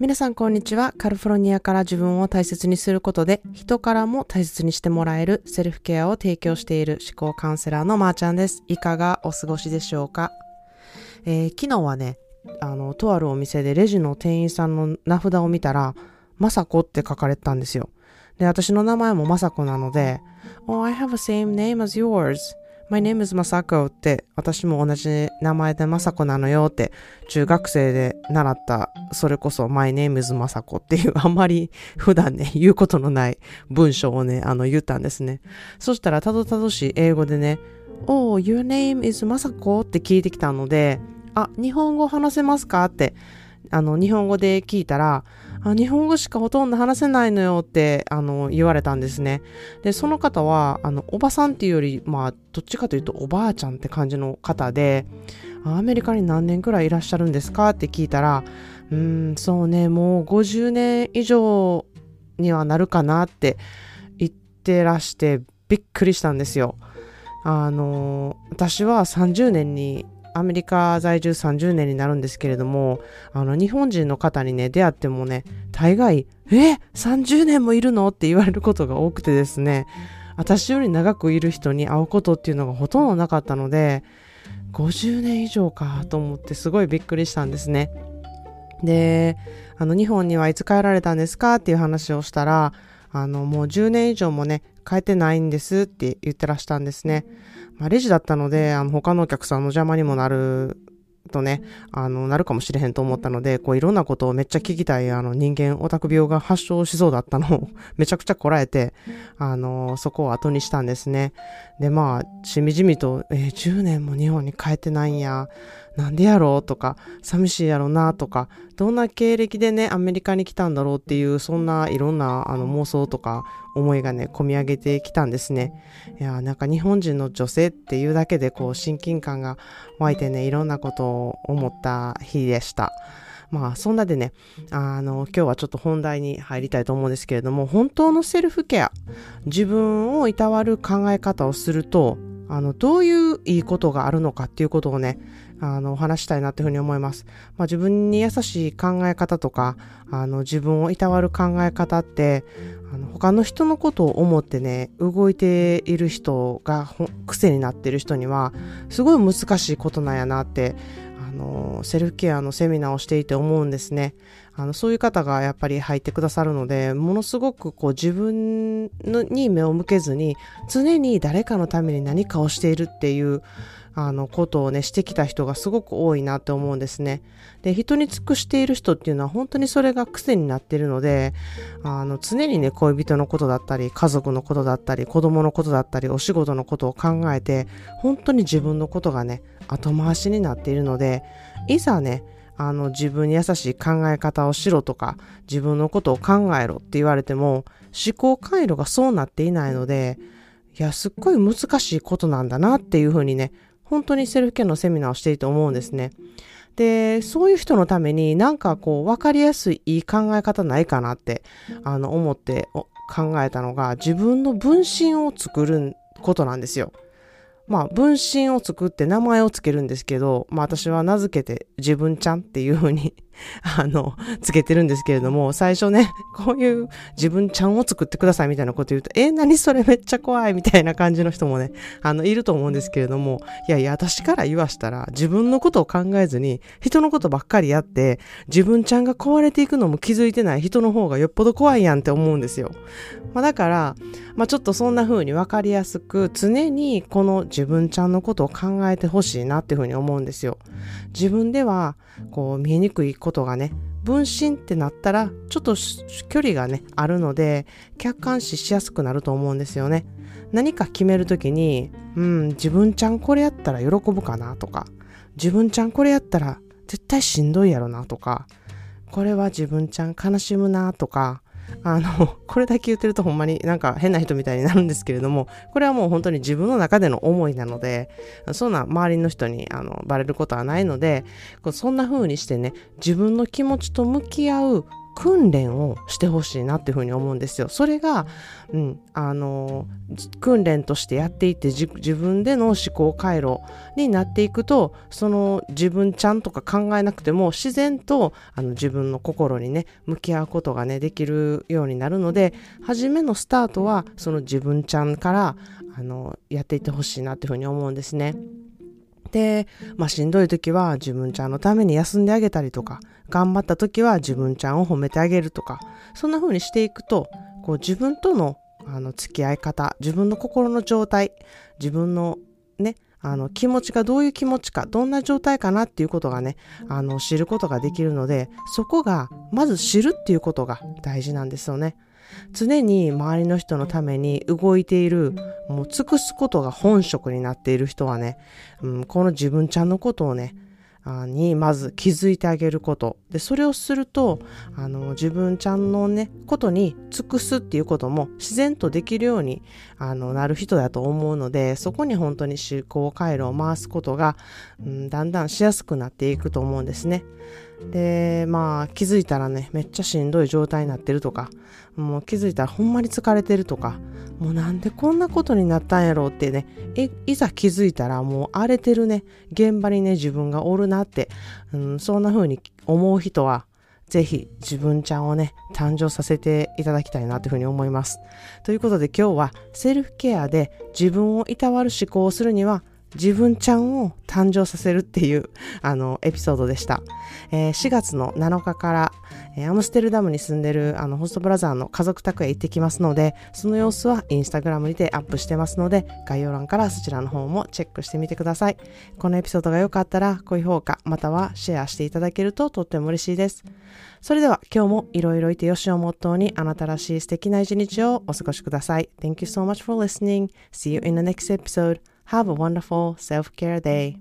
皆さんこんにちは。カリフォルニアから自分を大切にすることで人からも大切にしてもらえるセルフケアを提供している思考カウンセラーのまーちゃんです。いかがお過ごしでしょうか、えー、昨日はね、あの、とあるお店でレジの店員さんの名札を見たら、まさこって書かれてたんですよ。で、私の名前もまさこなので、Oh, I have a same name as yours. My name is Masako って私も同じ名前でまさこなのよって中学生で習ったそれこそ My name is まさこっていうあんまり普段ね言うことのない文章をねあの言ったんですね。そしたらたどたどしい英語でね Oh, your name is まさこって聞いてきたのであ、日本語話せますか？ってあの日本語で聞いたらあ日本語しかほとんど話せないのよってあの言われたんですね。で、その方はあのおばさんっていうより、まあ、どっちかというとおばあちゃんって感じの方で、アメリカに何年くらいいらっしゃるんですかって聞いたら、うん、そうね、もう50年以上にはなるかなって言ってらしてびっくりしたんですよ。あの、私は30年にアメリカ在住30年になるんですけれども、あの、日本人の方にね、出会ってもね、大概、え ?30 年もいるの？って言われることが多くてですね、私より長くいる人に会うことっていうのがほとんどなかったので、50年以上かと思ってすごいびっくりしたんですね。で、あの、日本にはいつ帰られたんですか？っていう話をしたら、あの、もう10年以上もね、帰ってないんですって言ってらしたんですね。まあ、レジだったので、あの、他のお客さんの邪魔にもなるとね、あの、なるかもしれへんと思ったので、こういろんなことをめっちゃ聞きたい、あの、人間オタク病が発症しそうだったのを めちゃくちゃこらえて、あの、そこを後にしたんですね。で、まあ、しみじみと、えー、10年も日本に帰ってないんや。なんでやろうとか、寂しいやろなとか、どんな経歴でね、アメリカに来たんだろうっていう、そんないろんなあの妄想とか思いがね、込み上げてきたんですね。いや、なんか日本人の女性っていうだけでこう親近感が湧いてね、いろんなことを思った日でした。まあ、そんなでね、あの、今日はちょっと本題に入りたいと思うんですけれども、本当のセルフケア、自分をいたわる考え方をすると、あの、どういういいことがあるのかっていうことをね、あの、お話したいなっていうふうに思います。まあ、自分に優しい考え方とか、あの、自分をいたわる考え方って、あの、他の人のことを思ってね、動いている人が癖になってる人には、すごい難しいことなんやなって、あの、セルフケアのセミナーをしていて思うんですね。あの、そういう方がやっぱり入ってくださるので、ものすごくこう自分に目を向けずに、常に誰かのために何かをしているっていう、あの、ことをね、してきた人がすごく多いなって思うんですね。で、人に尽くしている人っていうのは本当にそれが癖になってるので、あの、常にね、恋人のことだったり、家族のことだったり、子供のことだったり、お仕事のことを考えて、本当に自分のことがね、後回しになっているので、いざね、あの、自分に優しい考え方をしろとか、自分のことを考えろって言われても、思考回路がそうなっていないので、いや、すっごい難しいことなんだなっていうふうにね、本当にセルフケアのセミナーをしていて思うんですね。で、そういう人のためになんかこう分かりやすいいい考え方ないかなってあの思って考えたのが自分の分身を作ることなんですよ。まあ、分身を作って名前をつけるんですけど、まあ私は名付けて自分ちゃんっていう風に あの、つけてるんですけれども、最初ね、こういう自分ちゃんを作ってくださいみたいなこと言うと、え何それめっちゃ怖いみたいな感じの人もね、あの、いると思うんですけれども、いやいや、私から言わしたら、自分のことを考えずに、人のことばっかりやって、自分ちゃんが壊れていくのも気づいてない人の方がよっぽど怖いやんって思うんですよ。まあだから、まあちょっとそんな風にわかりやすく、常にこの自分ちゃんのことを考えてほしいなっていう風に思うんですよ。自分では、こう、見えにくいことがね、分身ってなったら、ちょっと距離がね、あるので、客観視しやすくなると思うんですよね。何か決めるときに、うん、自分ちゃんこれやったら喜ぶかなとか、自分ちゃんこれやったら絶対しんどいやろなとか、これは自分ちゃん悲しむなとか、あの、これだけ言ってるとほんまになんか変な人みたいになるんですけれども、これはもう本当に自分の中での思いなので、そんな周りの人にあのバレることはないので、そんな風にしてね、自分の気持ちと向き合う訓練をしてほしいなっていうふうに思うんですよ。それが、うん、あの訓練としてやっていって自分での思考回路になっていくとその自分ちゃんとか考えなくても自然とあの自分の心にね向き合うことがねできるようになるので初めのスタートはその自分ちゃんからあのやっていってほしいなっていうふうに思うんですね。で、まあ、しんどい時は自分ちゃんのために休んであげたりとか、頑張った時は自分ちゃんを褒めてあげるとか、そんな風にしていくと、こう自分とのあの付き合い方、自分の心の状態、自分のね、あの気持ちがどういう気持ちか、どんな状態かなっていうことがね、あの知ることができるので、そこがまず知るっていうことが大事なんですよね。常に周りの人のために動いている、もう尽くすことが本職になっている人はね、うん、この自分ちゃんのことをね、にまず気づいてあげることでそれをするとあの自分ちゃんのねことに尽くすっていうことも自然とできるようにあのなる人だと思うのでそこに本当に思考回路を回すことが、うん、だんだんしやすくなっていくと思うんですね。で、まあ気づいたらね、めっちゃしんどい状態になってるとか、もう気づいたらほんまに疲れてるとか、もうなんでこんなことになったんやろうってね、いざ気づいたらもう荒れてるね、現場にね、自分がおるなって、うん、そんな風に思う人は、ぜひ自分ちゃんをね、誕生させていただきたいなというふうに思います。ということで今日はセルフケアで自分をいたわる思考をするには自分ちゃんを誕生させるっていうあのエピソードでした。えー、4月の7日から、えー、アムステルダムに住んでるあのホストブラザーの家族宅へ行ってきますので、その様子はインスタグラムにてアップしてますので、概要欄からそちらの方もチェックしてみてください。このエピソードが良かったら、高評価、またはシェアしていただけるととっても嬉しいです。それでは今日もいろいろいてよしをモットーにあなたらしい素敵な一日をお過ごしください。Thank you so much for listening. See you in the next episode. Have a wonderful self care day.